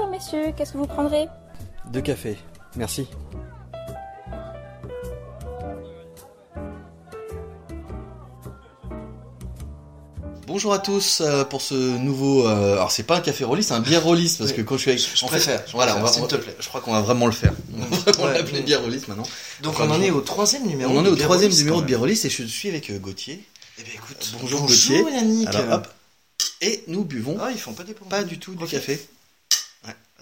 Bonjour messieurs, qu'est-ce que vous prendrez? Deux cafés, merci. Bonjour à tous euh, pour ce nouveau. euh, alors c'est pas un café rollis, c'est un bière rollis parce Oui. que quand je suis avec. Je en préfère, fait, je voilà, préfère, on va, s'il te plaît. Je crois qu'on va vraiment le faire. On va vraiment Ouais, l'appeler bière rollis maintenant. Donc Enfin, on en je- est au troisième numéro. On en est au de troisième Bière numéro de Rollis, bière rollis et je suis avec euh, Gauthier. Eh bien écoute, Bonjour, bonjour Gauthier. Yannick. Alors hop, et nous buvons Ah, ils font pas des pas du tout du Ok. café.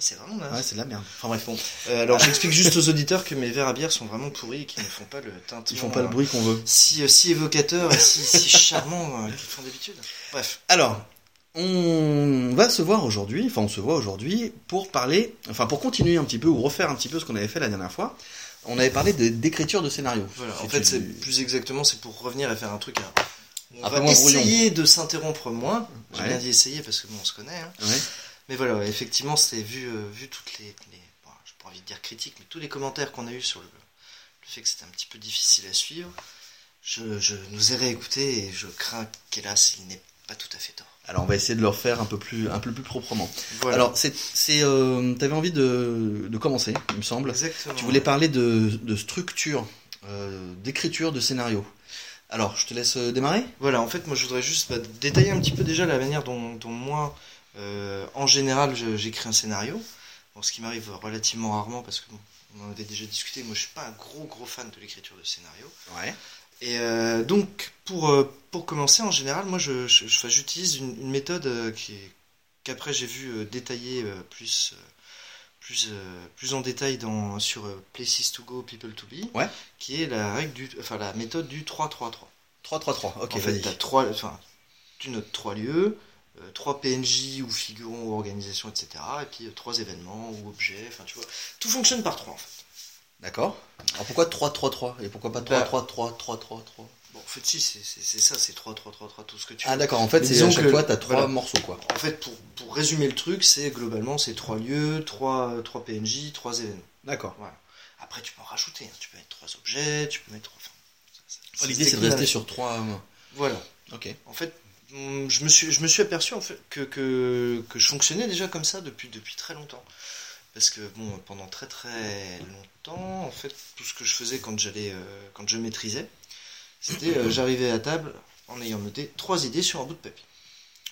C'est vraiment naze. Ouais, c'est de la merde. Enfin bref, bon, Euh, alors j'explique juste aux auditeurs que mes verres à bière sont vraiment pourris et qu'ils ne font pas le tintement. ils font pas le euh, bruit qu'on veut. Si, euh, si évocateur et si, si charmant qu'ils font d'habitude. Bref. Alors, on va se voir aujourd'hui, enfin on se voit aujourd'hui pour parler, enfin pour continuer un petit peu ou refaire un petit peu ce qu'on avait fait la dernière fois. On avait parlé de- d'écriture de scénario. Voilà. En fait, c'est plus exactement, c'est pour revenir et faire un truc. hein. On va brouillon. essayer de s'interrompre moins. J'ai Ouais. bien dit essayer parce que bon, on se connaît. hein. Ouais. Mais voilà, effectivement, c'est vu, euh, vu toutes les, les bon, j'ai pas envie de dire critiques, mais tous les commentaires qu'on a eu sur le, le fait que c'était un petit peu difficile à suivre, je, je nous ai réécouté et je crains qu'hélas, il n'ait pas tout à fait tort. Alors on va essayer de le refaire un peu plus, un peu plus proprement. Voilà. Alors c'est, c'est, euh, t'avais envie de, de commencer, il me semble. exactement. Tu voulais parler de, de structure, euh, d'écriture de scénario. Alors je te laisse démarrer. Voilà, en fait, moi, je voudrais juste bah, détailler un petit peu déjà la manière dont, dont moi, euh, en général, je- j'écris un scénario. Bon, ce qui m'arrive relativement rarement parce que bon, on en avait déjà discuté. Moi, je suis pas un gros gros fan de l'écriture de scénario. Ouais. Et euh, donc, pour, euh, pour commencer, en général, moi, je, je- je- j'utilise une, une méthode euh, qui qu'après j'ai vu euh, détailler euh, plus, plus, plus en détail dans, sur Places to Go, People to Be, Ouais. qui est la, règle du, enfin, la méthode du 3-3-3. 3-3-3, ok, en fait, t'as trois, enfin, tu notes trois lieux, trois PNJ ou figurants ou organisations, etc. Et puis euh, trois événements ou objets, enfin, tu vois. Tout fonctionne par trois, en fait. D'accord. Alors pourquoi 3-3-3 Et pourquoi pas Bah, 3-3-3-3-3-3 Bon, en fait, si, c'est c'est- c'est ça, c'est 3-3-3-3, tout ce que tu Ah veux. d'accord, en fait c'est à chaque que- fois t'as trois voilà. morceaux quoi. En fait, pour, pour résumer le truc, c'est globalement, c'est trois lieux, trois, trois PNJ, trois événements. D'accord. Après, tu peux en rajouter, hein. tu peux mettre trois objets, tu peux mettre... Enfin, ça- ça- L'idée c'est de rester sur trois. euh, Voilà. Ok. En fait, je me suis, je me suis aperçu en fait, que, que, que je fonctionnais déjà comme ça depuis, depuis très longtemps. Parce que bon, pendant très très longtemps, en fait, tout ce que je faisais quand j'allais, euh, quand je maîtrisais, c'était euh, j'arrivais à table en ayant noté trois idées sur un bout de papier.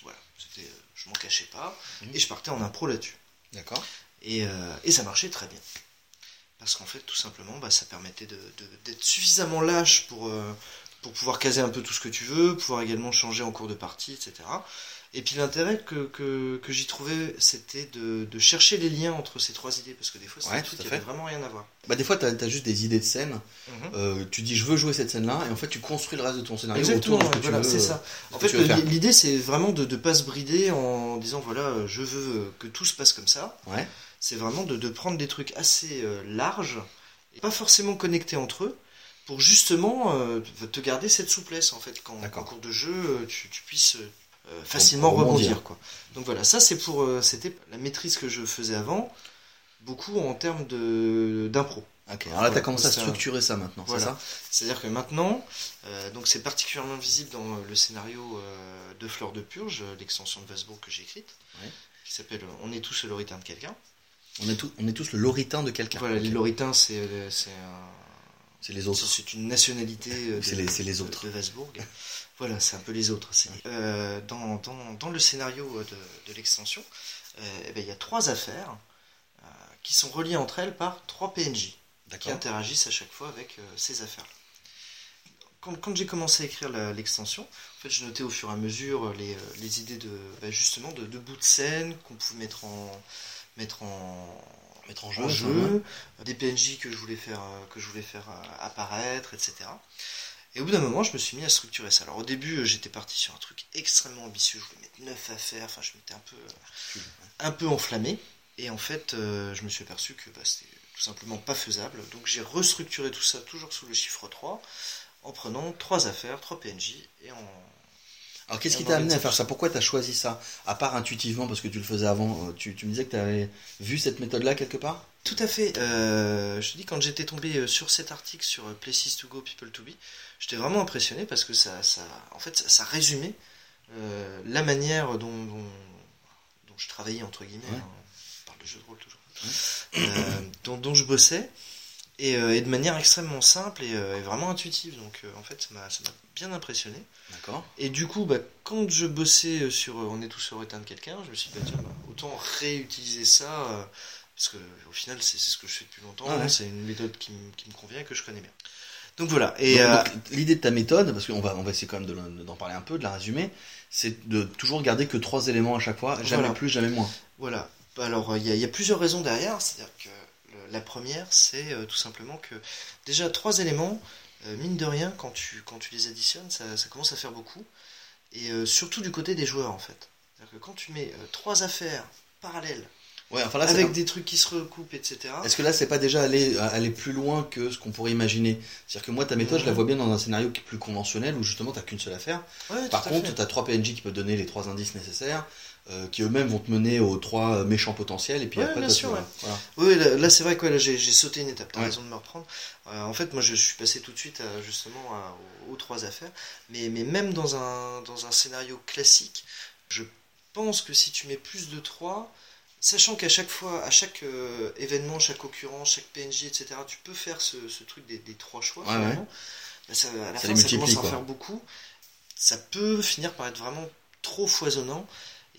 Voilà, c'était, euh, je m'en cachais pas Mhm. et je partais en impro là-dessus. D'accord. Et, euh, et ça marchait très bien. Parce qu'en fait, tout simplement, bah, ça permettait de- de- d'être suffisamment lâche pour, pour pouvoir caser un peu tout ce que tu veux, pouvoir également changer en cours de partie, etc. Et puis l'intérêt que, que, que j'y trouvais, c'était de, de chercher les liens entre ces trois idées, parce que des fois, c'est Ouais, des tout trucs qui fait. avaient vraiment rien à voir. Bah des fois t'as as juste des idées de scène. Mhm. Euh, tu dis je veux jouer cette scène-là et en fait tu construis le reste de ton scénario Exactement, autour de ce que voilà, tu c'est euh, ça. En fait, tu l'idée, c'est vraiment de ne pas se brider en disant, voilà, je veux que tout se passe comme ça. Ouais. c'est vraiment de, de prendre des trucs assez euh, larges, et pas forcément connectés entre eux, pour justement euh, te garder cette souplesse en fait, quand en cours de jeu euh, tu, tu puisses euh, facilement rebondir. rebondir. Quoi. Donc voilà, ça c'est pour euh, c'était la maîtrise que je faisais avant, beaucoup en termes de d'impro. Alors là t'as Voilà, commencé à structurer ça maintenant, Voilà. c'est ça C'est-à-dire que maintenant, donc c'est particulièrement visible dans le scénario de Fleur de Purge, l'extension de Vasbourg que j'ai écrite, Ouais. qui s'appelle On est tous le loritain de quelqu'un. on est, tous- on est tous le loritain de quelqu'un. Voilà, Ok. les loritains, c'est c'est un- C'est les autres. c'est une nationalité euh, de, C'est les- c'est les de- autres. de voilà, c'est un peu les autres. c'est- Euh, dans, dans, dans le scénario euh, de, de l'extension, euh, eh ben, il y a trois affaires euh, qui sont reliées entre elles par trois PNJ qui interagissent à chaque fois avec ces affaires. Quand, quand j'ai commencé à écrire la- l'extension, en fait, je notais au fur et à mesure les, les idées de bah, justement de, de bouts de scène qu'on pouvait mettre en mettre en Mettre en en jeu. des PNJ que je voulais faire, euh, que je voulais faire euh, apparaître, etc. Et au bout d'un moment, je me suis mis à structurer ça. Alors au début, euh, j'étais parti sur un truc extrêmement ambitieux, je voulais mettre neuf affaires, enfin je m'étais un peu, un peu enflammé. Et en fait, je me suis aperçu que bah, c'était tout simplement pas faisable. Donc j'ai restructuré tout ça toujours sous le chiffre 3, en prenant trois affaires, trois PNJ, et en... Alors qu'est-ce qui t'a amené à faire ça. Pourquoi t'as choisi ça À part intuitivement parce que tu le faisais avant, euh, tu, tu me disais que t'avais vu cette méthode-là quelque part? Tout à fait. Euh, je te dis, quand j'étais tombé euh, sur cet article sur Places to Go, People to Be, j'étais vraiment impressionné parce que ça, ça, en fait, ça, ça résumait euh, la manière dont, dont, dont je travaillais, entre guillemets. Ouais. hein. On parle de jeux de rôle toujours, euh, dont, dont je bossais, et, euh, et de manière extrêmement simple et, euh, et vraiment intuitive. Donc euh, en fait, ça m'a bien impressionné. D'accord. Et du coup, bah, quand je bossais sur On est tous sur éteindre quelqu'un, je me suis dit, bah, tiens, bah, autant réutiliser ça, parce que au final, c'est ce que je fais depuis longtemps. Ah ouais. C'est une méthode qui, me- qui me convient et que je connais bien. Donc voilà. Et euh, l'idée de ta méthode, parce qu'on va, on va essayer quand même de d'en parler un peu, de la résumer, c'est de toujours garder que trois éléments à chaque fois, jamais Voilà. plus, jamais moins. Voilà. Alors, il y, a- il y a plusieurs raisons derrière. C'est-à-dire que la première, c'est euh, tout simplement que déjà trois éléments, euh, mine de rien, quand tu, quand tu les additionnes, ça, commence à faire beaucoup. Et euh, surtout du côté des joueurs, en fait. C'est-à-dire que quand tu mets trois affaires parallèles, Ouais, enfin là, avec des trucs qui se recoupent, etc. Est-ce que là, c'est pas déjà aller, aller plus loin que ce qu'on pourrait imaginer? C'est-à-dire que moi, ta méthode, je la vois bien dans un scénario qui est plus conventionnel où justement, t'as qu'une seule affaire. Ouais, Par contre, fait. tu as trois PNJ qui peuvent donner les trois indices nécessaires, euh, qui eux-mêmes vont te mener aux trois méchants potentiels, et puis Ouais, après, bien sûr, ouais. voilà. Oui, là, là, c'est vrai que là, j'ai sauté une étape, t'as Ouais. raison de me reprendre. Euh, en fait, moi je suis passé tout de suite à, justement à- aux, aux trois affaires, mais, mais même dans un, dans un scénario classique, je pense que si tu mets plus de trois, sachant qu'à chaque fois, à chaque euh, événement, chaque occurrence, chaque PNJ, etc., tu peux faire ce, ce truc des, des trois choix, Ouais, finalement, bah, ça, à la Ça fin, ça commence à en faire beaucoup. Ça peut finir par être vraiment trop foisonnant.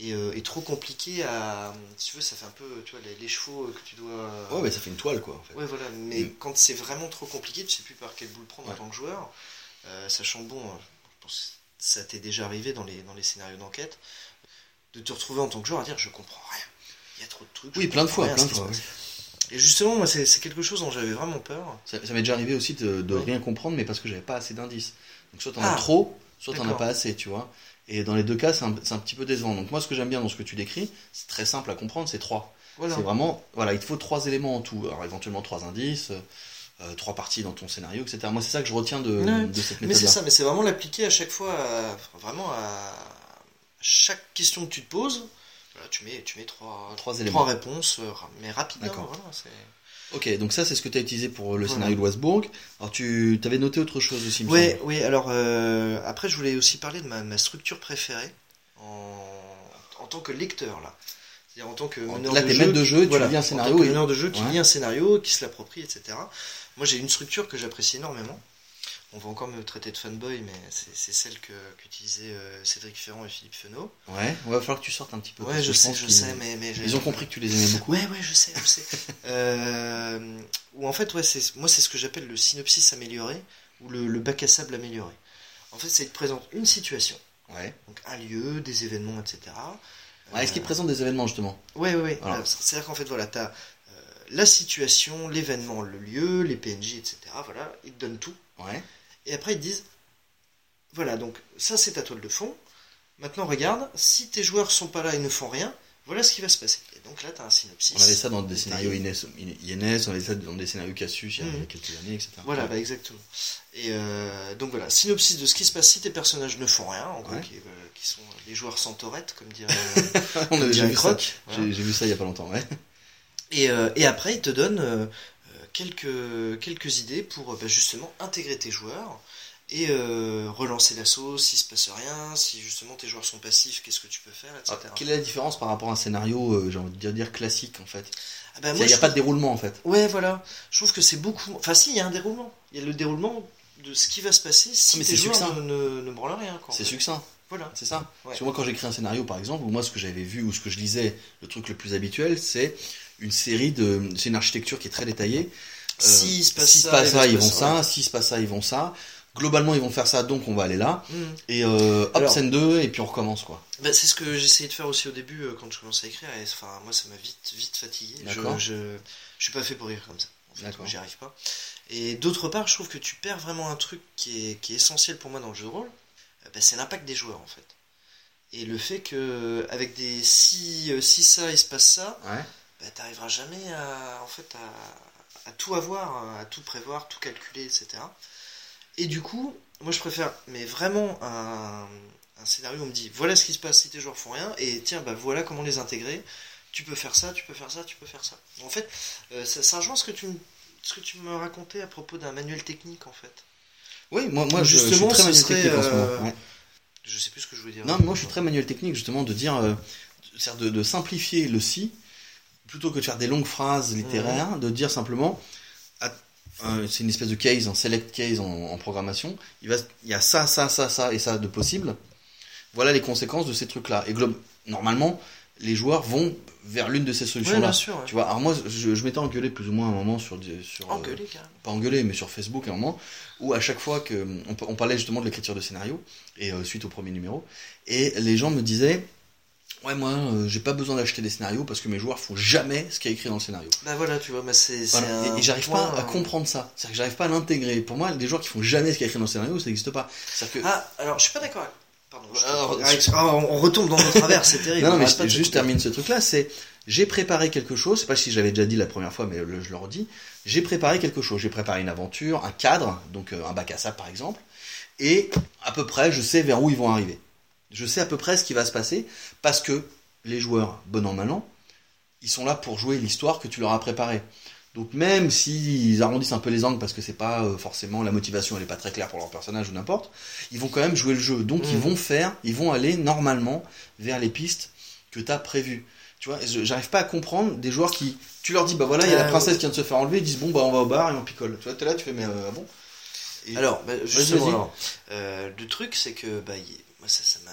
Et, euh, et trop compliqué à. Si tu veux, ça fait un peu, tu vois, les, les chevaux que tu dois. Ouais, mais ça fait une toile, quoi, en fait. Ouais, voilà, mais Mm. quand c'est vraiment trop compliqué, tu sais plus par quelle boule prendre Ouais. en tant que joueur, euh, sachant bon, euh, je pense que ça t'est déjà arrivé dans les, dans les scénarios d'enquête, de te retrouver en tant que joueur à dire je comprends rien, il y a trop de trucs. Oui, plein de fois, plein de. Et justement, moi, c'est quelque chose dont j'avais vraiment peur. Ça, ça m'est déjà arrivé aussi de, de Ouais. rien comprendre, mais parce que j'avais pas assez d'indices. Donc soit t'en Ah. as trop, soit t'en as pas assez, tu vois. Et dans les deux cas, c'est un, petit peu décevant. Donc moi, ce que j'aime bien dans ce que tu décris, c'est très simple à comprendre, c'est trois. Voilà. C'est vraiment, voilà, il te faut trois éléments en tout. Alors éventuellement trois indices, euh, euh, trois parties dans ton scénario, etc. Moi, c'est ça que je retiens de, Ouais. de cette Mais méthode-là. c'est ça, mais c'est vraiment l'appliquer à chaque fois, à- vraiment à chaque question que tu te poses. Voilà, tu mets, tu mets trois, Trois éléments. trois réponses, euh, mais rapidement. Voilà, Ok, donc ça, c'est ce que tu as utilisé pour le Voilà. scénario de Westbourg. Alors tu avais noté autre chose aussi, Ouais, semble. oui, alors euh, après je voulais aussi parler de ma, ma structure préférée en, en tant que lecteur là. C'est-à-dire en tant que meneur Là, de jeu. maître de jeu, tu voilà, lis un en scénario tant que et- meneur de jeu qui Ouais. lit un scénario, qui se l'approprie, etc. Moi j'ai une structure que j'apprécie énormément. On va encore me traiter de fanboy, mais c'est celle que qu'utilisaient euh, Cédric Ferrand et Philippe Fenot. Ouais, ouais, va falloir que tu sortes un petit peu. Ouais, je sais, je sais, mais, mais Ils ont compris que tu les aimais beaucoup. Ouais, ouais, je sais, je sais. euh, ou en fait, ouais, c'est, moi, c'est ce que j'appelle le synopsis amélioré ou le, le bac à sable amélioré. En fait, c'est qu'il te présente une situation, Ouais. donc un lieu, des événements, etc. Ouais, Est-ce qu'ils Euh, présentent des événements justement? Ouais, ouais, ouais. Voilà. C'est-à-dire qu'en fait, voilà, t'as euh, la situation, l'événement, le lieu, les PNJ, etc. Voilà, ils te donnent tout. Ouais. Et après, ils te disent voilà, donc ça, c'est ta toile de fond. Maintenant, regarde, si tes joueurs sont pas là et ne font rien, voilà ce qui va se passer. Et donc là, t'as un synopsis. On avait ça dans des scénarios INS, INS, on avait ça dans des scénarios Cassius il y a Mhm. quelques années, etc. Voilà, bah, exactement. Et euh, donc voilà, synopsis de ce qui se passe si tes personnages ne font rien, en gros, Ouais. qui, euh, qui sont les joueurs sans torette, comme dirait, on a comme déjà dirait vu ça. Croc. J'ai vu ça il y a pas longtemps, ouais. Et, euh, et après, il te donne euh, euh, quelques, quelques idées pour euh, bah, justement intégrer tes joueurs et euh, relancer l'assaut s'il se passe rien, si justement tes joueurs sont passifs, qu'est-ce que tu peux faire, etc. Alors, quelle est la différence par rapport à un scénario, euh, j'ai envie de dire, classique en fait? Ah bah, Il n'y a pas de déroulement en fait. Ouais, voilà. Je trouve que c'est beaucoup. Enfin, si, il y a un déroulement. Il y a le déroulement de ce qui va se passer si Ah, mais tes c'est joueurs succinct. ne, ne, ne branlent rien. C'est succinct, Voilà. c'est ça. Ouais. Parce que moi quand j'écris un scénario par exemple, ou moi ce que j'avais vu ou ce que je lisais, le truc le plus habituel, c'est une série de. C'est une architecture qui est très détaillée. Euh, S'il se passe ça, passe ça, se ils vont ça. S'il se passe ça, ils vont ça. Globalement, ils vont faire ça, donc on va aller là. Mhm. Et euh, hop, Alors- scène 2, et puis on recommence quoi. Bah, c'est ce que j'essayais de faire aussi au début euh, quand je commençais à écrire. Et enfin, moi, ça m'a vite, vite fatigué. Je, je, je suis pas fait pour écrire comme ça. En fait, j'y arrive pas. Et d'autre part, je trouve que tu perds vraiment un truc qui est, qui est essentiel pour moi dans le jeu de rôle. Euh, bah, c'est l'impact des joueurs en fait. Et le fait que avec des si, si ça il se passe ça, Ouais. Bah, t'arriveras jamais à, en fait, à, à tout avoir, à tout prévoir, tout calculer, etc. Et du coup, moi je préfère, mais vraiment un, un scénario où on me dit voilà ce qui se passe si tes joueurs font rien, et tiens, bah voilà comment les intégrer. Tu peux faire ça, tu peux faire ça, tu peux faire ça. En fait, euh, ça, ça rejoint ce que tu me ce que tu me racontais à propos d'un manuel technique en fait. Oui, moi, moi je, je suis Justement, très manuel technique en ce moment. euh, ouais. Je sais plus ce que je voulais dire. Non, mais moi je suis très manuel technique justement de dire, euh, de, de simplifier le si, plutôt que de faire des longues phrases littéraires, de dire simplement, c'est une espèce de case, un select case en, en programmation, il, va, il y a ça, ça, ça, ça et ça de possible. Voilà les conséquences de ces trucs-là. Et globe, normalement, les joueurs vont vers l'une de ces solutions-là. bien sûr. ouais. Tu vois, alors moi, je, je m'étais engueulé plus ou moins à un moment sur, euh, Engueulé, pas engueulé, mais sur Facebook à un moment, où à chaque fois que on, on parlait justement de l'écriture de scénario, et euh, suite au premier numéro, et les gens me disaient, ouais moi, euh, j'ai pas besoin d'acheter des scénarios parce que mes joueurs font jamais ce qui est écrit dans le scénario. Bah voilà, tu vois, bah c'est. Voilà. un Et, et j'arrive pas à euh, comprendre ça. C'est-à-dire que j'arrive pas à l'intégrer. Pour moi, des joueurs qui font jamais ce qui est écrit dans le scénario, ça n'existe pas. Que Ah, alors je suis pas d'accord. avec- Pardon. je Alors, ah, on retombe dans nos travers, c'est terrible. Non, non, on mais je, juste couper. termine ce truc-là, c'est j'ai préparé quelque chose, je sais pas si j'avais déjà dit la première fois, mais le- je le redis, j'ai préparé quelque chose, j'ai préparé une aventure, un cadre, donc euh, un bac à sable par exemple, et à peu près je sais vers où ils vont arriver. Je sais à peu près ce qui va se passer, parce que les joueurs, bon an mal an, ils sont là pour jouer l'histoire que tu leur as préparée. Donc même s'ils arrondissent un peu les angles parce que c'est pas euh, forcément la motivation, elle est pas très claire pour leur personnage ou n'importe, ils vont quand même jouer le jeu. Donc ils Mhm. vont faire, ils vont aller normalement vers les pistes que tu as prévues. Tu vois, j'arrive pas à comprendre des joueurs qui, tu leur dis bah voilà, il y a la Ah, princesse qui vient de se faire enlever, ils disent bon bah on va au bar et on picole. Tu vois, t'es là, tu fais mais euh, ah bon? Et- Alors, bah, justement, alors, euh, le truc, c'est que bah, y- moi, ça, ça m'a.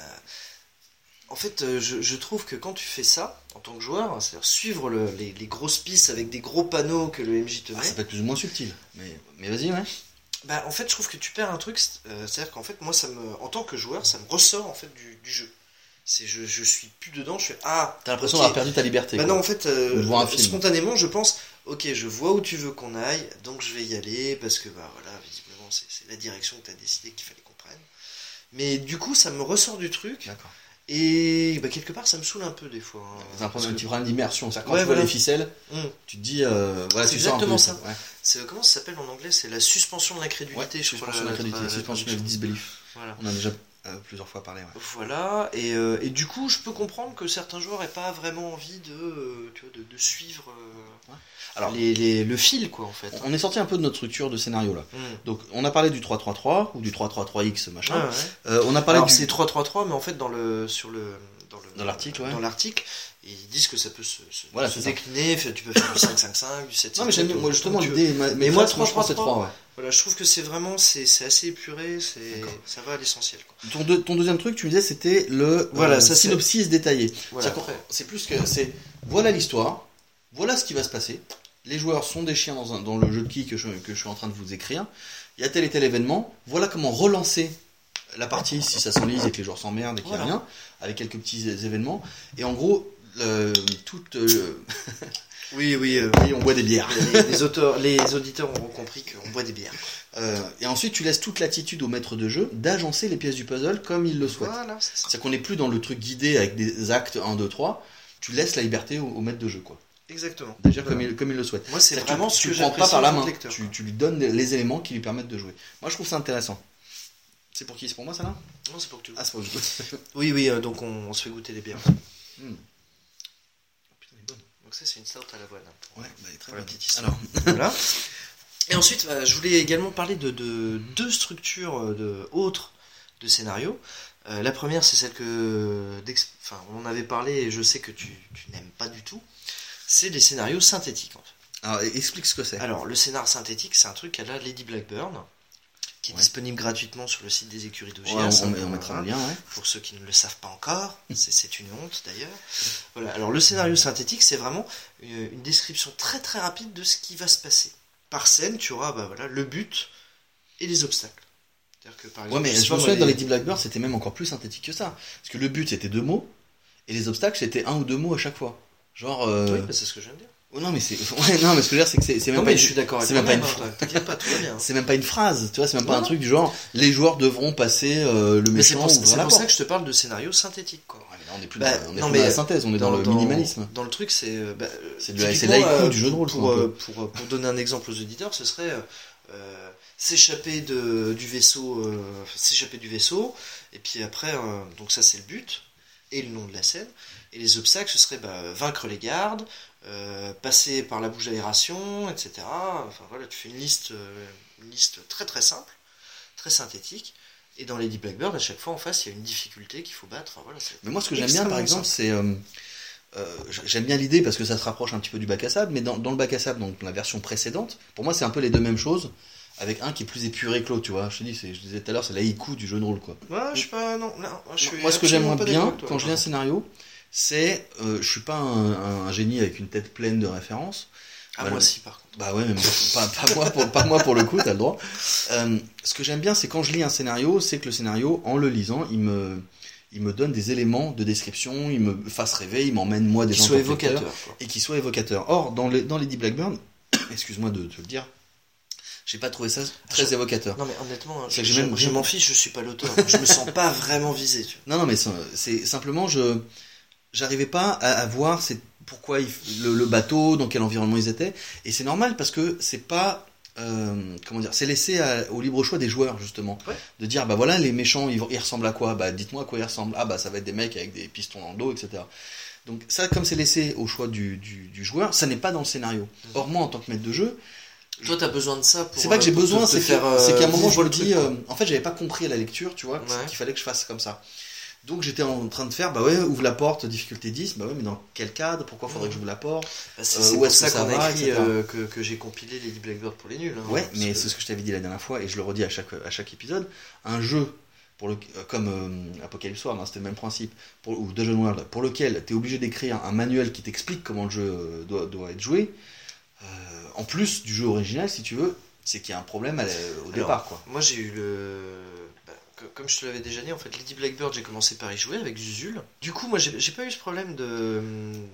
En fait, euh, je, je trouve que quand tu fais ça, en tant que joueur, hein, c'est-à-dire suivre le- les, les grosses pistes avec des gros panneaux que le MJ te met, Ah, ça peut être plus ou moins subtil, mais mais vas-y ouais. bah, en fait, je trouve que tu perds un truc. euh, c'est-à-dire qu'en fait, moi, ça me, en tant que joueur, ça me ressort en fait du, du jeu. C'est, je, je suis plus dedans. Je fais ah. T'as l'impression ok. d'avoir perdu ta liberté. Bah quoi. non, en fait, euh, spontanément, je pense, ok, je vois où tu veux qu'on aille, donc je vais y aller, parce que, bah voilà, visiblement, c'est la direction que tu as décidé qu'il fallait. Mais du coup, ça me ressort du truc, D'accord. et bah, quelque part, ça me saule un peu des fois. hein, que que- tu prends l'immersion. Quand Ouais, tu vois voilà. les ficelles, Hum. tu te dis euh, voilà, C'est un peu exactement de ça. Ouais. C'est comment ça s'appelle en anglais? C'est la suspension de Ouais, l'incrédulité, crois. suspension la- la suspension de traduction. disbelief. Voilà. On a déjà euh, plusieurs fois parlé. ouais. Voilà, et, euh, et du coup, je peux comprendre que certains joueurs n'aient pas vraiment envie de, euh, tu vois, de, de suivre euh, Alors- les, les- le fil, quoi, en fait. On est sorti un peu de notre structure de scénario là. Hum. Donc on a parlé du 3-3-3 ou du 3-3-3X machin. Ouais, ouais. Euh, on a parlé Alors du... c'est 3-3-3, mais en fait dans le sur le dans le Dans l'article, ouais. dans l'article, ils disent que ça peut se, se- Voilà, se c'est décliner. Tu peux faire du 5-5-5, du 7 Non mais j'aime bien, moi justement l'idée, ma- Mais mes moi, phrases, moi, je pense que c'est 3-3-3, 3 ouais. Voilà, je trouve que c'est vraiment c'est c'est assez épuré, c'est ça va à l'essentiel. quoi. Ton, deux- ton deuxième truc, tu me disais, c'était le Voilà, euh, ça, c'est- synopsis détaillé. Voilà. C'est plus que c'est voilà l'histoire, voilà ce qui va se passer. Les joueurs sont des chiens dans, un- dans le jeu de qui que je, que je suis en train de vous écrire. Il y a tel et tel événement. Voilà comment relancer la partie si ça s'enlise et que les joueurs s'emmerdent et qu'il n'y a rien, avec quelques petits événements. Et en gros, le- toute, euh, Oui, oui. euh, oui, on boit des bières. les, les auteurs, les auditeurs auront compris qu'on boit des bières. Euh, et ensuite, tu laisses toute l'attitude au maître de jeu d'agencer les pièces du puzzle comme il le souhaite. Voilà. C'est-à-dire qu'on n'est plus dans le truc guidé avec des actes 1, 2, 3. Tu laisses la liberté au, au maître de jeu, quoi. Exactement. D'agir Voilà. comme il, comme il le souhaite. Moi, c'est vraiment tu, ce tu que le prends pas par la main. que lecteur, Tu, tu lui donnes les éléments qui lui permettent de jouer. Moi, je trouve ça intéressant. C'est pour qui? C'est pour moi, ça là? Non, c'est pour que tu. Ah, c'est pour vous. Oui, oui. euh, donc on, on se fait goûter des bières. Hmm. C'est une stout à l'avoine. hein. Ouais, bah, très Pour la petite histoire. Alors, Voilà. Et ensuite, euh, je voulais également parler de, de deux structures euh, de, autres de scénario. Euh, la première, c'est celle que, enfin, on en avait parlé et je sais que tu, tu n'aimes pas du tout. C'est les scénarios synthétiques. En fait. alors, explique ce que c'est. Alors, le scénar synthétique, c'est un truc à la Lady Blackburn, qui est Ouais. disponible gratuitement sur le site des écuries Ouais, d'OGS. on, on met- on mettra le lien, ouais. Pour ceux qui ne le savent pas encore, c'est- une honte d'ailleurs. Voilà. Alors le scénario synthétique, c'est vraiment une, une description très très rapide de ce qui va se passer. Par scène, tu auras bah, voilà, le but et les obstacles. C'est-à-dire que, par Ouais, exemple, mais je me souviens dans les- Deep Blackbird, c'était même encore plus synthétique que ça. Parce que le but, c'était deux mots. Et les obstacles, c'était un ou deux mots à chaque fois. Genre. euh, Oui, bah, c'est ce que je viens de dire. Oh, non, mais c'est. Ouais, non, mais ce que je veux dire, c'est que c'est même Non, pas mais une- je suis d'accord avec c'est même pas toi, une hein, pas, hein. C'est même pas une phrase, tu vois, c'est même pas Non, un non. truc du genre les joueurs devront passer euh, le Mais c'est méchant pour, ou c'est pour ça que je te parle de scénario synthétique. Quoi. Ouais, mais là, on est plus, Bah, dans, on est non, plus dans mais la synthèse, on est dans, le minimalisme. Dans le truc, c'est. euh, bah, C'est l'haïku euh, du jeu de rôle, Pour, euh, pour, pour donner un exemple aux auditeurs, ce serait s'échapper de, du vaisseau, s'échapper du vaisseau, et puis après, donc ça c'est le but et le nom de la scène. Et les obstacles, ce serait bah, vaincre les gardes, euh, passer par la bouche d'aération, etc. Enfin voilà, tu fais une liste, euh, une liste très très simple, très synthétique. Et dans Lady Blackbird, à chaque fois en face, il y a une difficulté qu'il faut battre. Voilà, Mais moi, ce que j'aime bien, par exemple, c'est euh, euh, j'aime bien l'idée parce que ça se rapproche un petit peu du bac à sable, mais dans, dans le bac à sable, donc la version précédente, pour moi c'est un peu les deux mêmes choses, avec un qui est plus épuré que l'autre, tu vois. Je te dis, je disais tout à l'heure, c'est l'haïku du jeu de rôle, quoi. Ouais, je suis pas. Non, non, je suis Moi, ce que j'aimerais pas bien toi. quand je lis un scénario, c'est, euh, je suis pas un, un- un génie avec une tête pleine de références. Ah, Voilà. moi, si, par contre. Bah ouais, mais pas, pas moi pour, pas moi pour le coup, t'as le droit. Euh, ce que j'aime bien, c'est quand je lis un scénario, c'est que le scénario, en le lisant, il me, il me donne des éléments de description, il me fasse rêver, il m'emmène moi des gens soit évocateur. et qui soit évocateur. Or, dans, les, dans Lady Blackburn, excuse-moi de te le dire, j'ai pas trouvé ça très Je- évocateur. Non, mais honnêtement, je, même- m'en fiche, je suis pas l'auteur. je me sens pas vraiment visé, tu vois. Non, non, mais c'est- simplement, je j'arrivais pas à, à voir pourquoi il le, le bateau, dans quel environnement ils étaient, et c'est normal parce que c'est pas euh, comment dire, c'est laissé à- au libre choix des joueurs justement, Ouais. de dire bah voilà les méchants ils, ressemblent à quoi, bah dites-moi à quoi ils ressemblent, ah bah ça va être des mecs avec des pistons dans le dos, etc. Donc ça, comme c'est laissé au choix du, du, du joueur, ça n'est pas dans le scénario. Mhm. Or moi en tant que maître de jeu, Toi, t'as besoin de ça pour. c'est pas que j'ai euh, besoin, c'est euh, c'est qu'à un moment je me le dis, euh, en fait j'avais pas compris à la lecture, tu vois, Ouais. qu'il fallait que je fasse comme ça. Donc j'étais en train de faire, bah ouais, ouvre la porte, difficulté 10, bah ouais, mais dans quel cadre, pourquoi faudrait que j'ouvre la porte? Bah, c'est euh, pour ça ça qu'on a écrit euh, que, que j'ai compilé Lady Blackbird pour les nuls. hein, Ouais, mais que- c'est ce que je t'avais dit la dernière fois, et je le redis à chaque, à chaque épisode, un jeu, pour le, comme euh, Apocalypse World, hein, c'était le même principe, pour, ou Dungeon World, pour lequel tu es obligé d'écrire un manuel qui t'explique comment le jeu doit, doit être joué, en plus du jeu original, si tu veux, c'est qu'il y a un problème la- au Alors, départ, quoi. Moi, j'ai eu le. bah, co- comme je te l'avais déjà dit, en fait, Lady Blackbird, j'ai commencé par y jouer avec Zuzul. Du coup, moi, j'ai pas eu ce problème de.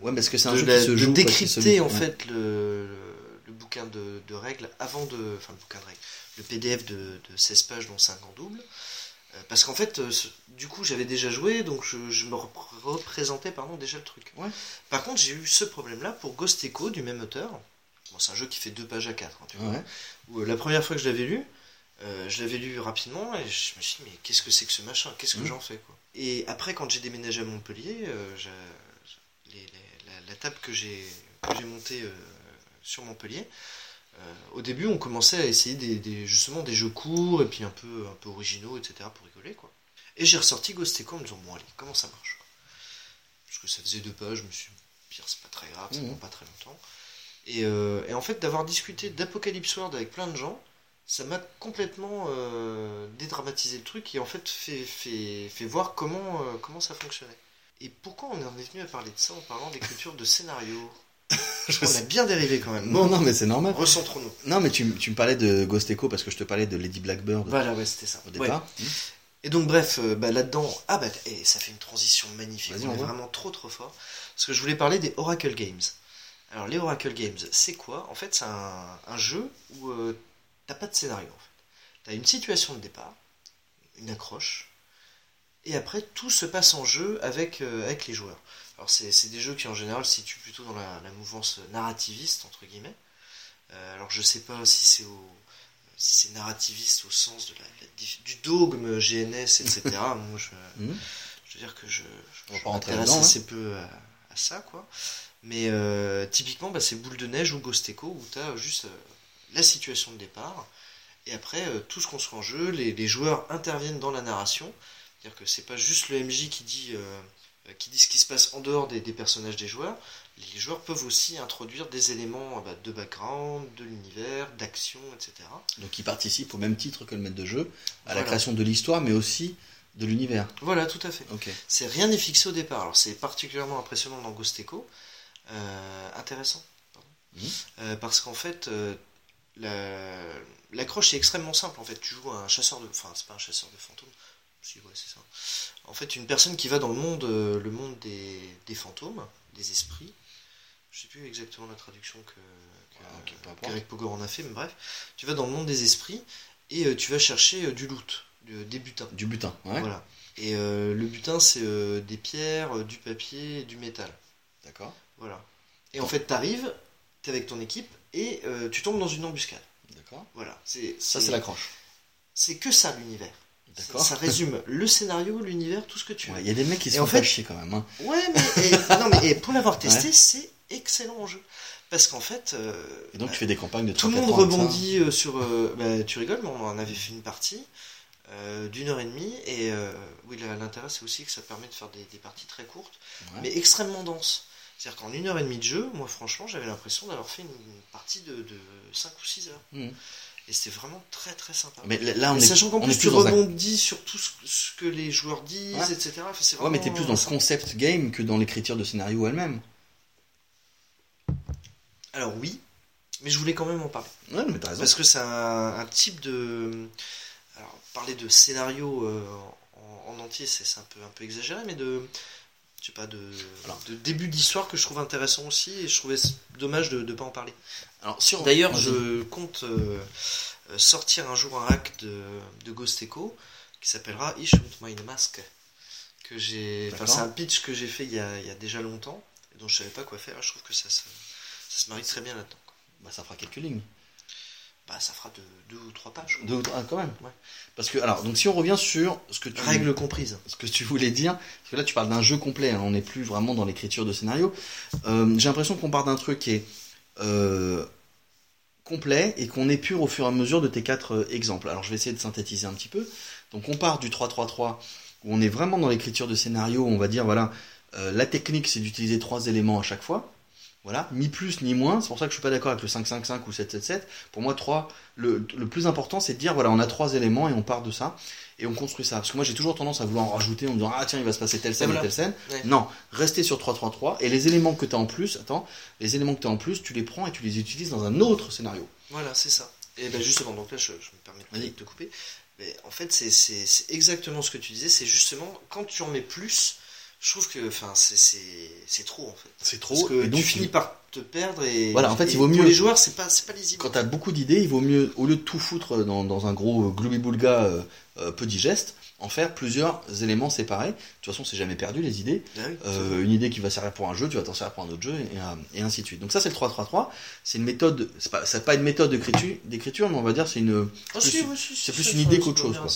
Ouais, parce que c'est un de, jeu la- qui se de joue. se décrypter en fait le, le, le bouquin de, de règles avant de. Enfin, le bouquin de règles. Le PDF de, de 16 pages, dont 5 en double. Euh, Parce qu'en fait, euh, du coup, j'avais déjà joué, donc je, je me rep- représentais pardon, déjà le truc. Ouais. Par contre, j'ai eu ce problème-là pour Ghost Echo du même auteur. C'est un jeu qui fait 2 pages à 4. tu vois. Ouais. Où, euh, la première fois que je l'avais lu, euh, je l'avais lu rapidement et je me suis dit, mais qu'est-ce que c'est que ce machin? Qu'est-ce que Mhm. j'en fais quoi? Et après, quand j'ai déménagé à Montpellier, euh, j'ai- les- les- la, la table que j'ai montée euh, sur Montpellier, au début, on commençait à essayer des, des- justement des jeux courts et puis un peu, un peu originaux, etc. pour rigoler. quoi. Et j'ai ressorti Ghost Echo en me disant, bon, allez, comment ça marche? Quoi Parce que ça faisait deux pages, je me suis dit, pire, c'est pas très grave, ça Mhm. prend pas très longtemps. Et, euh, et en fait, d'avoir discuté d'Apocalypse World avec plein de gens, ça m'a complètement euh, dédramatisé le truc et en fait fait, fait, fait voir comment, euh, comment ça fonctionnait. Et pourquoi on en est venu à parler de ça en parlant d'écriture de scénario? On a bien dérivé quand même. Non, non, mais c'est normal. Recentrons-nous. Non, mais tu, tu me parlais de Ghost Echo parce que je te parlais de Lady Blackbird Voilà, ouais, c'était ça. au Ouais. départ. Et donc bref, bah, là-dedans, ah bah et ça fait une transition magnifique, on est vraiment trop trop fort. Parce que je voulais parler des Oracle Games. Alors les Oracle Games, c'est quoi? En fait, c'est un, un jeu où euh, t'as pas de scénario. En fait. T'as une situation de départ, une accroche, et après tout se passe en jeu avec, euh, avec les joueurs. Alors c'est c'est des jeux qui en général se situent plutôt dans la, la mouvance narrativiste entre guillemets. Euh, alors je sais pas si c'est au si c'est narrativiste au sens de la, la dif- du dogme GNS, etc. Moi, je, Mhm. je veux dire que je, je rentrer m'intéresse là-dedans, hein. assez peu à, à ça, quoi. Mais euh, typiquement, bah, c'est Boule de Neige ou Ghost Echo où tu as juste euh, la situation de départ et après euh, tout se construit en jeu, les, les joueurs interviennent dans la narration. C'est-à-dire que c'est pas juste le MJ qui dit, euh, qui dit ce qui se passe en dehors des, des personnages des joueurs. Les joueurs peuvent aussi introduire des éléments bah, de background, de l'univers, d'action, etc. Donc il participe au même titre que le maître de jeu à la création de l'histoire, mais aussi de l'univers. Voilà, tout à fait. C'est rien n'est fixé au départ. Alors c'est particulièrement impressionnant dans Ghost Echo. Euh, intéressant. pardon. Mhm. Euh, parce qu'en fait, euh, la- l'accroche est extrêmement simple. En fait, tu joues à un chasseur de, enfin c'est pas un chasseur de fantômes. Si ouais c'est ça. En fait, une personne qui va dans le monde, euh, le monde des, des fantômes, des esprits. Je sais plus exactement la traduction que, que, Ah, Pogor en a fait, mais bref, tu vas dans le monde des esprits et tu vas chercher du loot, des butins. Du butin, ouais. Voilà. Et euh, le butin, c'est euh, des pierres, euh, du papier et du métal. D'accord. Voilà. Et en fait, t'arrives, t'es avec ton équipe et tu tombes dans une embuscade. D'accord. Voilà. C'est, Ça, c'est l'accroche. C'est que ça l'univers. D'accord. ça résume le scénario, l'univers, tout ce que tu veux. Ouais, Il y a des mecs qui Et se en fait- chier quand même. hein. Ouais, mais, et- non, mais et pour l'avoir testé, c'est excellent en jeu. Parce qu'en fait, euh, Et donc bah, tu fais des campagnes de tout le 3-4 monde rebondit sur. euh, bah, tu rigoles, mais on en avait fait une partie euh, d'une heure et demie. Et euh, oui, l'intérêt, c'est aussi que ça permet de faire des, des parties très courtes, Ouais. mais extrêmement denses. C'est-à-dire qu'en une heure et demie de jeu, moi franchement, j'avais l'impression d'avoir fait une partie de, de 5 ou 6 heures. Mhm. Et c'était vraiment très très sympa. Mais là, on Et est, sachant qu'en plus tu un rebondis sur tout ce, ce que les joueurs disent, Ouais. etc. Enfin, c'est Ouais, mais t'es vraiment plus dans le concept game que dans l'écriture de scénario elle-même. Alors oui, mais je voulais quand même en parler. Ouais, mais t'as raison. Parce que c'est un, un type de... Alors, parler de scénario euh, en, en entier, c'est un peu, un peu exagéré, mais de... Je sais pas, de, Alors. de début d'histoire que je trouve intéressant aussi, et je trouvais dommage de ne pas en parler. Alors, si on- D'ailleurs, je compte euh, euh, sortir un jour un hack de, de Ghost Echo qui s'appellera Ich und. Que j'ai, D'accord. c'est un pitch que j'ai fait il y, a, il y a déjà longtemps, et dont je savais pas quoi faire. Je trouve que ça, se- ça se marie très bien là-dedans. Bah, ça fera quelques lignes. Bah, ça fera deux, deux ou trois pages. Deux ou trois, ah, quand même. Ouais. Parce que, alors, donc si on revient sur ce que tu, Règles comprises. ce que tu voulais dire, parce que là tu parles d'un jeu complet, hein, on n'est plus vraiment dans l'écriture de scénario. Euh, J'ai l'impression qu'on part d'un truc qui est euh, complet et qu'on épure au fur et à mesure de tes quatre euh, exemples. Alors je vais essayer de synthétiser un petit peu. Donc on part du 3-3-3 où on est vraiment dans l'écriture de scénario, on va dire voilà, euh, la technique c'est d'utiliser trois éléments à chaque fois. Voilà, ni plus ni moins. C'est pour ça que je suis pas d'accord avec le 5-5-5 ou 7-7-7. Pour moi, 3, le, le plus important, c'est de dire voilà, on a trois éléments et on part de ça et on construit ça. Parce que moi, j'ai toujours tendance à vouloir en rajouter en me disant ah tiens, il va se passer telle scène voilà. et telle scène. Ouais. Non, rester sur 3-3-3 et les éléments que tu as en plus, attends, les éléments que tu as en plus, tu les prends et tu les utilises dans un autre scénario. Voilà, c'est ça. Et ben justement, donc là, je, je me permets de te couper. Mais en fait, c'est exactement ce que tu disais. C'est justement quand tu en mets plus, je trouve que, enfin, c'est- trop en fait. C'est Parce que et donc tu finis par te perdre et. Voilà, en fait, il vaut Pour mieux- les joueurs, c'est pas, c'est pas lisible. quand tu as beaucoup d'idées, il vaut mieux, au lieu de tout foutre dans, dans un gros gloobie-boulga euh, euh, peu digeste, en faire plusieurs éléments séparés. De toute façon, c'est jamais perdu les idées. Ah oui, Euh, une idée qui va servir pour un jeu, tu vas t'en servir pour un autre jeu, et, et ainsi de suite. Donc ça, c'est le 3-3-3. C'est une méthode, c'est pas, c'est pas une méthode d'écriture, d'écriture, mais on va dire c'est une, Ah, plus- si, oui, si, c'est plus ça, une idée qu'autre chose, quoi.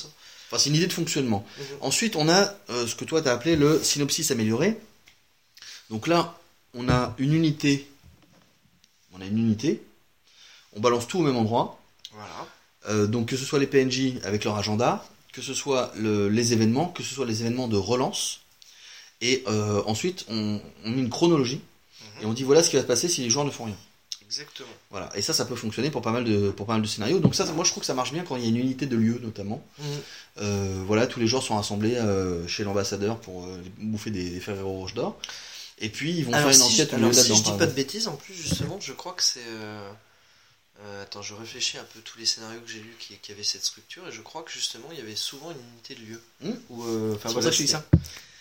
Enfin, c'est une idée de fonctionnement. Mhm. Ensuite, on a euh, ce que toi tu as appelé le synopsis amélioré. Donc là, on a une unité. On a une unité. On balance tout au même endroit. Voilà. Euh, donc que ce soit les PNJ avec leur agenda, que ce soit le- les événements, que ce soit les événements de relance. Et euh, ensuite, on, on met une chronologie Mhm. et on dit voilà ce qui va se passer si les joueurs ne font rien. Exactement. Voilà. Et ça, ça peut fonctionner pour pas mal de, pour pas mal de scénarios. Donc ça, moi, je trouve que ça marche bien quand il y a une unité de lieu, notamment. Mhm. Euh, voilà, tous les joueurs sont rassemblés euh, chez l'ambassadeur pour euh, bouffer des, des Ferrero Rocher d'or. Et puis ils vont Alors, faire une enquête au alors, si je dis pas de bêtises, en plus, justement, je crois que c'est. attends, je réfléchis un peu tous les scénarios que j'ai lus qui, qui avaient cette structure, et je crois que justement, il y avait souvent une unité de lieu. Hmm. Ou, enfin, voilà, ça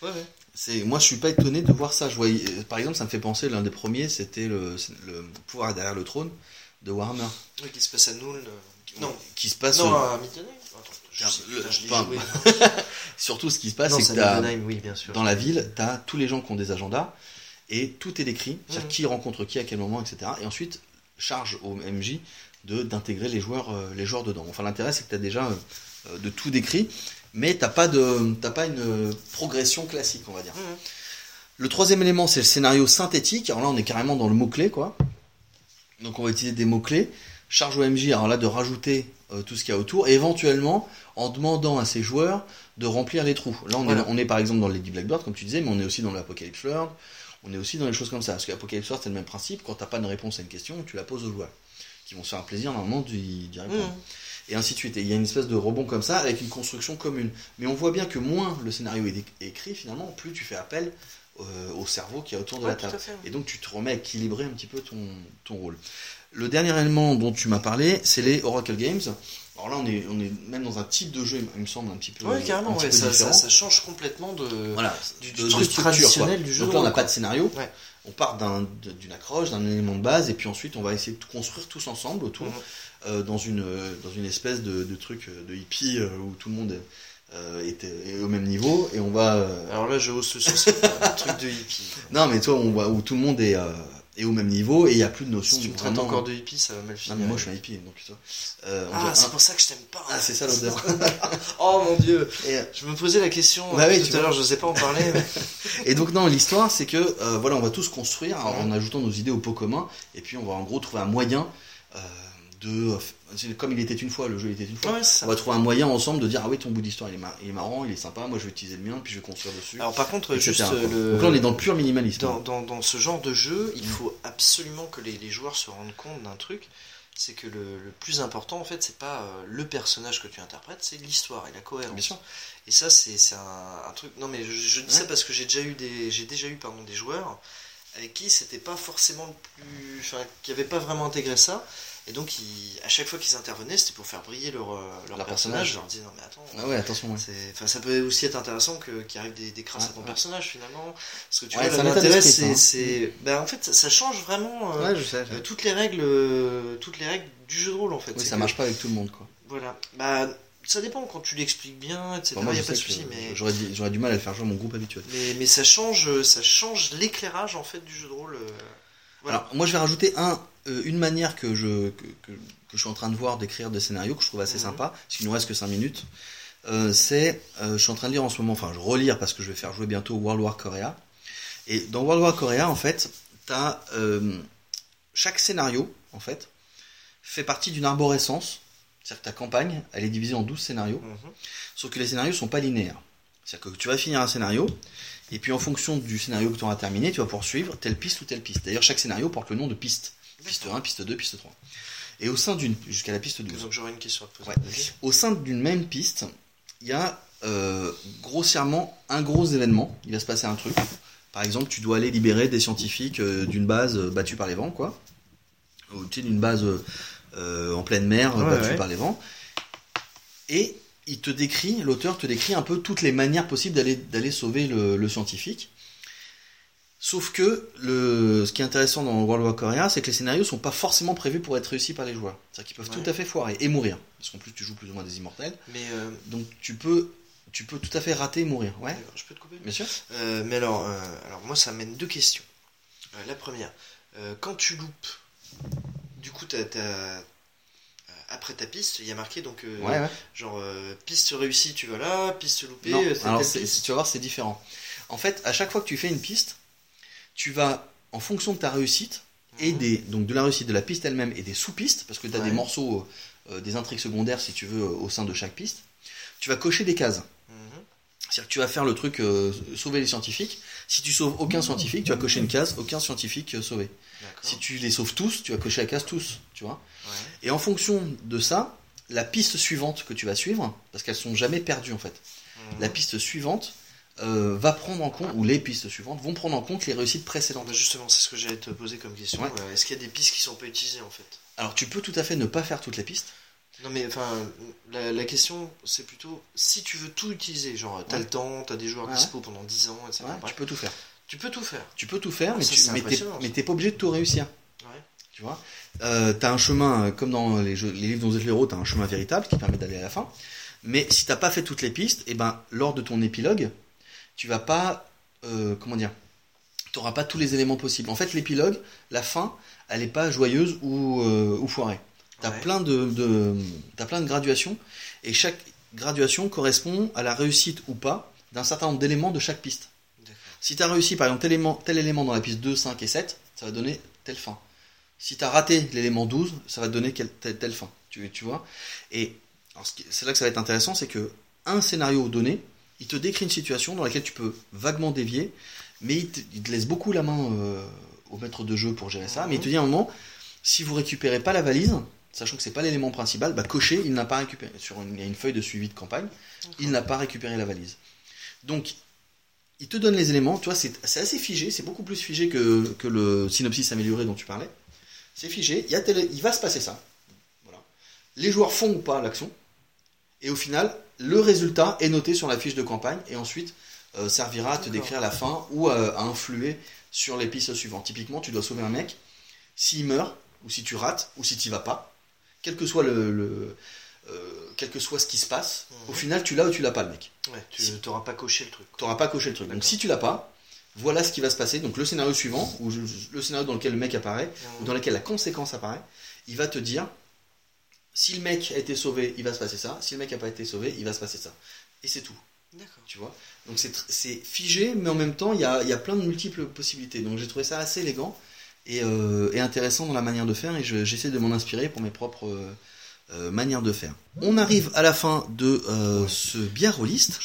Ouais, ouais. C'est, moi, je suis pas étonné de voir ça. Je voyais, euh, par exemple, ça me fait penser l'un des premiers, c'était le, le pouvoir derrière le trône de Warhammer, Oui, qui se passe à euh, qui- Non, qui se passe. non, euh, à sais, le- putain, je enfin, joué. surtout, ce qui se passe, Non, c'est que t'as- Middenheim, oui, bien sûr. dans la ville, tu as tous les gens qui ont des agendas et tout est décrit, c'est-à-dire Mhm. qui rencontre qui à quel moment, etc. Et ensuite, charge au MJ de d'intégrer les joueurs euh, les joueurs dedans. Enfin, l'intérêt c'est que tu as déjà euh, de tout décrit, mais t'as pas de t'as pas une euh, progression classique, on va dire. Mhm. Le troisième élément, c'est le scénario synthétique. Alors là, on est carrément dans le mot-clé, quoi. Donc on va utiliser des mots-clés. Charge au MJ, alors là, de rajouter euh, tout ce qu'il y a autour, et éventuellement en demandant à ses joueurs de remplir les trous. Là, on, Voilà. est, on est par exemple dans le Lady Blackbird, comme tu disais, mais on est aussi dans l'Apocalypse World, on est aussi dans les choses comme ça. Parce qu'Apocalypse World, c'est le même principe. Quand t'as pas de réponse à une question, tu la poses aux joueurs, qui vont se faire un plaisir normalement d'y d'y répondre Mhm. Et ainsi de suite. Et il y a une espèce de rebond comme ça avec une construction commune. Mais on voit bien que moins le scénario est écrit finalement, plus tu fais appel euh, au cerveau qui est autour de Ouais, la table. Et donc tu te remets à équilibrer un petit peu ton, ton rôle. Le dernier élément dont tu m'as parlé, c'est les Oracle Games. Alors là, on est, on est même dans un type de jeu, il me semble, un petit peu, Ouais, carrément, ouais, ça, ça, ça change complètement de. Voilà, du- du de truc structure, traditionnel quoi. du jeu Donc là, on n'a pas de scénario. Ouais. On part d'une accroche, d'un élément de base, et puis ensuite, on va essayer de construire tous ensemble autour, Mhm. euh, dans, une, euh, dans une espèce de, de truc euh, de hippie euh, où tout le monde euh, est, est au même niveau, et on va. euh, Alors là, je hausse le truc de hippie. Non, mais toi, on voit où tout le monde est, est au même niveau, et il n'y a plus de notion Si tu me traites vraiment- encore de hippie, ça va mal Non, finir. mais moi, je suis un hippie, donc toi. Euh, Ah, c'est un- pour ça que je t'aime pas. Ah, c'est ça l'odeur. oh mon dieu. et, euh, Je me posais la question Bah oui, tout à l'heure, je sais pas en parler. mais- Et donc non, l'histoire c'est que euh, voilà, on va tous construire en, en ajoutant nos idées au pot commun, et puis on va en gros trouver un moyen euh, de. Comme il était une fois, le jeu était une fois. Ouais. On va trouver un moyen ensemble de dire ah oui ton bout d'histoire il est, mar- il est marrant, il est sympa, moi je vais utiliser le mien, puis je vais construire dessus. Alors par contre, juste quoi. le... Donc là on est dans le pur minimalisme. dans, dans, dans ce genre de jeu, il Mm. faut absolument que les, les joueurs se rendent compte d'un truc, c'est que le, le plus important en fait, c'est pas euh, le personnage que tu interprètes, c'est l'histoire et la cohérence. Bien sûr. Et ça, c'est un, un truc. Non, mais je, je dis ça parce que j'ai déjà eu des, j'ai déjà eu pardon des joueurs avec qui c'était pas forcément le plus, enfin, qui avaient pas vraiment intégré ça. Et donc, ils- à chaque fois qu'ils intervenaient, c'était pour faire briller leur, euh, leur Leur personnage. Je leur disais non mais attends. Ah ouais, attention. ouais. ça peut aussi être intéressant qu'il arrive des, des crasses Ouais, à ton ouais. personnage finalement. Parce que tu vois, l'intérêt, état c'est, ben, en fait, ça, ça change vraiment euh, je sais. euh, toutes les règles, euh, toutes les règles du jeu de rôle en fait. Oui, ça que- marche pas avec tout le monde quoi. Voilà. Bah, ça dépend quand tu l'expliques bien, etc. Il moi, y a je pas de souci, mais. j'aurais du mal à le faire jouer à mon groupe habituel. Mais, mais ça change, ça change l'éclairage en fait du jeu de rôle. Voilà. Alors, moi, je vais rajouter un, une manière que je, que, que- que je suis en train de voir d'écrire des scénarios que je trouve assez Mhm. sympa, parce qu'il nous reste que 5 minutes. Euh, c'est, euh, je suis en train de lire en ce moment, enfin, je relire parce que je vais faire jouer bientôt World War Korea. Et dans World War Korea, en fait, t'as, euh, chaque scénario, en fait, fait partie d'une arborescence. C'est-à-dire que ta campagne, elle est divisée en 12 scénarios. Mhm. Sauf que les scénarios sont pas linéaires. C'est-à-dire que tu vas finir un scénario, et puis en fonction du scénario que tu auras terminé, tu vas poursuivre telle piste ou telle piste. D'ailleurs, chaque scénario porte le nom de piste. Piste 1, piste 2, piste 3. Et au sein d'une, jusqu'à la piste 12. Donc j'aurais une question à te poser. Ouais. Au sein d'une même piste, il y a euh, grossièrement un gros événement. Il va se passer un truc. Par exemple, tu dois aller libérer des scientifiques euh, d'une base euh, battue par les vents, quoi. Ou tu sais, d'une base en pleine mer Ouais, battue ouais. par les vents. Et il te décrit, l'auteur te décrit un peu toutes les manières possibles d'aller d'aller sauver le, le scientifique. Sauf que le, ce qui est intéressant dans World War Korea, c'est que les scénarios sont pas forcément prévus pour être réussis par les joueurs. C'est-à-dire qu'ils peuvent Ouais. tout à fait foirer et mourir. Parce qu'en plus, tu joues plus ou moins des immortels. Mais euh, Donc tu peux, tu peux tout à fait rater et mourir. Ouais, d'accord, je peux te couper? Bien sûr. Euh, Mais alors, euh, alors moi ça mène deux questions. Euh, la première, euh, quand tu loupes, du coup euh, après ta piste, il y a marqué donc euh, Ouais, ouais. genre euh, piste réussie, tu vas là, piste loupée, Non, euh, alors tu vas voir, c'est différent. En fait, à chaque fois que tu fais une piste, tu vas, en fonction de ta réussite, et Mhm. des, donc de la réussite de la piste elle-même et des sous-pistes, parce que tu as Ouais. des morceaux, euh, des intrigues secondaires, si tu veux, au sein de chaque piste, tu vas cocher des cases. Mhm. C'est-à-dire que tu vas faire le truc euh, sauver les scientifiques. Si tu sauves aucun scientifique, tu vas cocher une case, aucun scientifique euh, sauvé. Si tu les sauves tous, tu vas cocher la case tous, tu vois. Ouais. Et en fonction de ça, la piste suivante que tu vas suivre, parce qu'elles sont jamais perdues en fait, Mhm. la piste suivante euh, va prendre en compte, ou les pistes suivantes vont prendre en compte les réussites précédentes. Bah, justement, c'est ce que j'allais te poser comme question. Ouais. Euh, Est-ce qu'il y a des pistes qui sont pas utilisées en fait? Alors tu peux tout à fait ne pas faire toutes les pistes. Non mais enfin, la, la question c'est plutôt si tu veux tout utiliser, genre t'as Ouais. le temps, t'as des joueurs Ouais. dispo pendant 10 ans, etc. Tu peux tout faire. tu peux tout faire. Tu peux tout faire, Ah, mais tu t'es, pas obligé de tout réussir. Tu vois? Euh, T'as un chemin, euh, comme dans les, jeux, les livres dont vous êtes l'héros, t'as un chemin véritable qui permet d'aller à la fin. Mais si t'as pas fait toutes les pistes, et ben lors de ton épilogue, tu vas pas, euh, comment dire, t'auras pas tous les éléments possibles. En fait, l'épilogue, la fin, elle est pas joyeuse ou, euh, ou foirée. T'as Ouais. plein de, de t'as plein de graduations et chaque graduation correspond à la réussite ou pas d'un certain nombre d'éléments de chaque piste. Si tu as réussi par exemple tel élément, tel élément dans la piste 2, 5 et 7, ça va donner telle fin. Si tu as raté l'élément 12, ça va te donner quelle- telle, telle fin. Tu, tu vois? Et c'est là que ça va être intéressant, c'est que un scénario donné, il te décrit une situation dans laquelle tu peux vaguement dévier, mais il te, il te laisse beaucoup la main euh, au maître de jeu pour gérer ça. Mais il te dit à un moment, si vous récupérez pas la valise, sachant que c'est pas l'élément principal, bah cocher, il n'a pas récupéré. Sur une, il y a une feuille de suivi de campagne, il n'a pas récupéré la valise. Donc, il te donne les éléments, tu vois, c'est c'est assez figé, c'est beaucoup plus figé que, que le synopsis amélioré dont tu parlais. C'est figé, il, y a tel- il va se passer ça. Voilà. Les joueurs font ou pas l'action, et au final, le résultat est noté sur la fiche de campagne, et ensuite euh, servira à te décrire la fin ou à, à influer sur les pistes suivantes. Typiquement, tu dois sauver un mec, s'il meurt, ou si tu rates, ou si tu vas pas, quel que soit le, le- euh, quel que soit ce qui se passe, Mhm. au final, tu l'as ou tu l'as pas le mec. Ouais, tu Si. t'auras pas coché le truc. Tu n'auras pas coché le truc. Donc si tu l'as pas, voilà ce qui va se passer. Donc le scénario suivant, ou le scénario dans lequel le mec apparaît, ou dans lequel la conséquence apparaît, il va te dire si le mec a été sauvé, il va se passer ça. Si le mec n'a pas été sauvé, il va se passer ça. Et c'est tout. D'accord. Tu vois? Donc c'est figé, mais en même temps, il y a, y a plein de multiples possibilités. Donc j'ai trouvé ça assez élégant. et, euh, et intéressant dans la manière de faire et je- j'essaie de m'en inspirer pour mes propres euh, euh, manières de faire. On arrive à la fin de euh, ce bière liste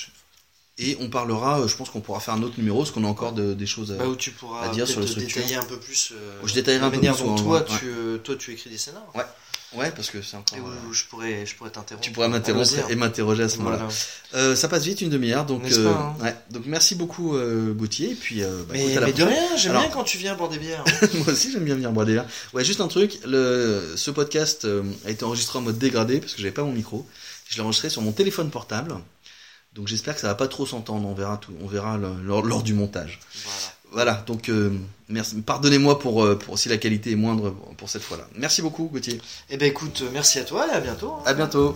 et on parlera, je pense qu'on pourra faire un autre numéro parce qu'on a encore de- des choses à... Bah, où tu pourras à dire sur peut-être la structure. détailler un peu plus je détaillerai un peu manière plus, dont toi, ouais. tu, toi tu écris des scénarios. Ouais, parce que c'est encore... Et où euh, je pourrais, je pourrais t'interrompre. tu pourras en m'interrompre et m'interroger à ce moment-là. Euh, ça passe vite, une demi-heure, donc, euh, pas, hein ouais. donc merci beaucoup euh, Gauthier, et puis euh, bah, Mais, écoute, à la mais de rien, j'aime Alors- bien quand tu viens boire des bières. Moi aussi j'aime bien venir boire des verres. Ouais, juste un truc, le, ce podcast euh, a été enregistré en mode dégradé parce que j'avais pas mon micro. Je l'ai enregistré sur mon téléphone portable, donc j'espère que ça va pas trop s'entendre. On verra tout, on verra le- lors, lors du montage. voilà. Voilà, donc euh, merci. Pardonnez-moi pour, euh, pour si la qualité est moindre pour cette fois-là. Merci beaucoup Gauthier. Eh ben écoute, merci à toi et à bientôt. hein. À bientôt.